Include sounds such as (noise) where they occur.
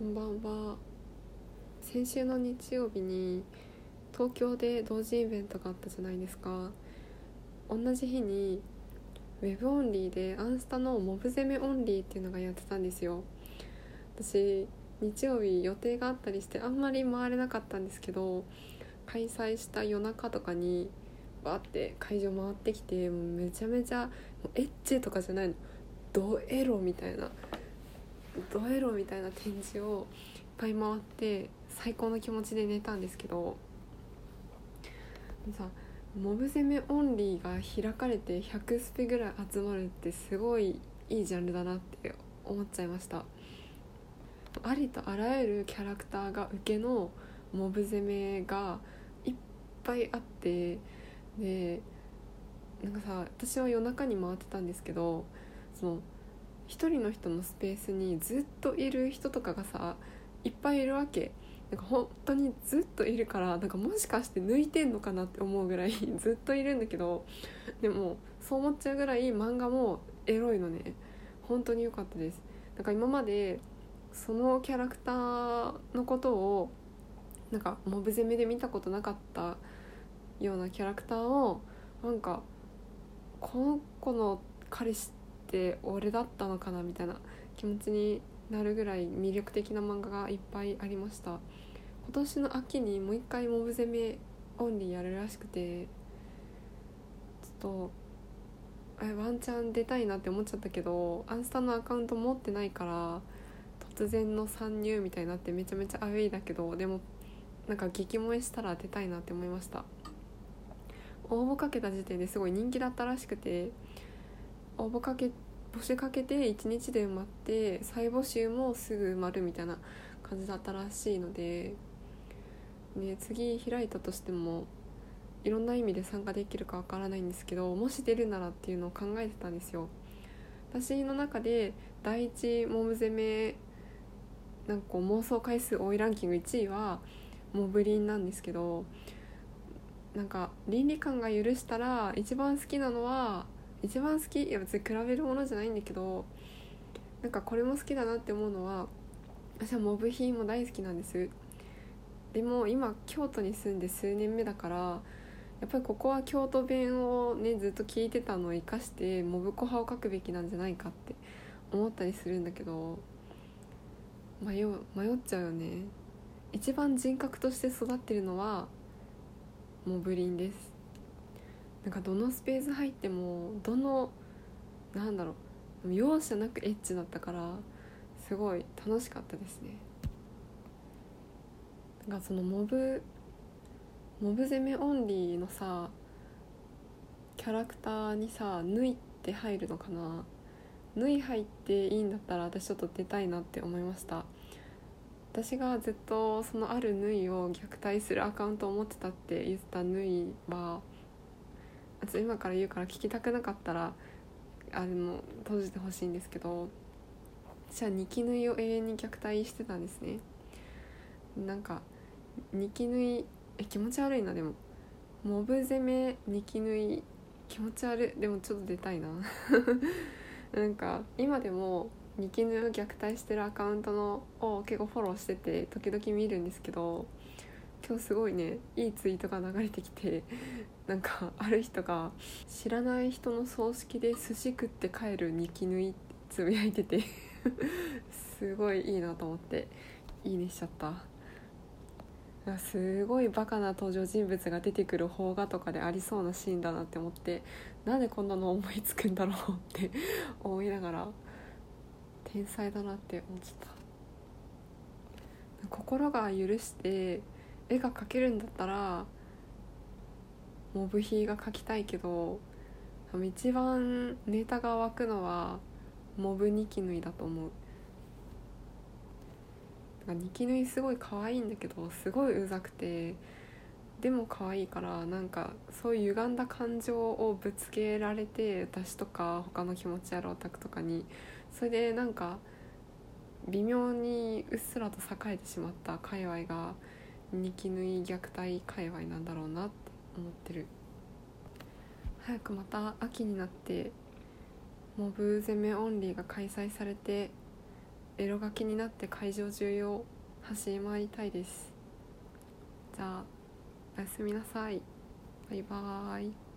こんばんは。先週の日曜日に東京で同時イベントがあったじゃないですか。同じ日にウェブオンリーでアンスタのモブ攻めオンリーっていうのがやってたんですよ。私日曜日予定があったりしてあんまり回れなかったんですけど開催した夜中とかにバーって会場回ってきてもうめちゃめちゃエッチとかじゃないの。ドエロみたいな。ドエロみたいな展示をいっぱい回って最高の気持ちで寝たんですけどさモブ攻めオンリーが開かれて100スペぐらい集まるってすごいいいジャンルだなって思っちゃいました。ありとあらゆるキャラクターが受けのモブ攻めがいっぱいあってでなんかさ私は夜中に回ってたんですけどその一人の人のスペースにずっといる人とかがさいっぱいいるわけ。なんか本当にずっといるからなんかもしかして抜いてんのかなって思うぐらい (laughs) ずっといるんだけどでもそう思っちゃうぐらい漫画もエロいのね。本当に良かったです。なんか今までそのキャラクターのことをなんかモブ攻めで見たことなかったようなキャラクターをなんかこの子の彼氏って俺だったのかなみたいな気持ちになるぐらい魅力的な漫画がいっぱいありました。今年の秋にもう一回モブ攻めオンリーやるらしくてちょっとえワンチャン出たいなって思っちゃったけどアンスタのアカウント持ってないから突然の参入みたいになってめちゃめちゃアウェイだけどでもなんか激萌えしたら出たいなって思いました。応募かけた時点ですごい人気だったらしくて応募かけ募集かけて1日で埋まって再募集もすぐ埋まるみたいな感じだったらしいので、ね、次開いたとしてもいろんな意味で参加できるかわからないんですけどもし出るならっていうのを考えてたんですよ。私の中で第一モブ攻めなんか妄想回数多いランキング1位はモブリンなんですけどなんか倫理観が許したら一番好きなのは一番好きいや別に比べるものじゃないんだけどなんかこれも好きだなって思うのは私はモブ品も大好きなんです。でも今京都に住んで数年目だからやっぱりここは京都弁をねずっと聞いてたのを生かしてモブコ派を書くべきなんじゃないかって思ったりするんだけど迷迷っちゃうよね。一番人格として育ってるのはモブリンです。なんかどのスペース入ってもどのなんだろう容赦なくエッチだったからすごい楽しかったですね。なんかそのモブモブ攻めオンリーのさキャラクターにさ「縫い」って入るのかな。縫い入っていいんだったら私ちょっと出たいなって思いました。私がずっとそのある縫いを虐待するアカウントを持ってたって言ってた縫いは今から言うから聞きたくなかったらあの閉じてほしいんですけど私はニキ縫いを永遠に虐待してたんですね。なんかニキ縫いえ気持ち悪いな。でもモブ攻めニキ縫い気持ち悪い。でもちょっと出たいな。(laughs) なんか今でもニキヌを虐待してるアカウントのを結構フォローしてて時々見るんですけど今日すごいねいいツイートが流れてきてなんかある人が知らない人の葬式で寿司食って帰るニキヌイってつぶやいててすごいいいなと思っていいねしちゃった。すごいバカな登場人物が出てくる邦画とかでありそうなシーンだなって思ってなんでこんなの思いつくんだろうって (laughs) 思いながら天才だなって思っちゃった。心が許して絵が描けるんだったらモブヒーが描きたいけど一番ネタが湧くのはモブニキヌイだと思う。かニキヌイすごい可愛いんだけどすごいうざくてでも可愛いからなんかそういう歪んだ感情をぶつけられて私とか他の気持ち悪いオタクとかにそれでなんか微妙にうっすらと栄えてしまった界隈がニキヌイ虐待界隈なんだろうなって思ってる。早くまた秋になってモブ攻めオンリーが開催されてエロ書きになって会場中を走り回りたいです。じゃあおやすみなさい。バイバーイ。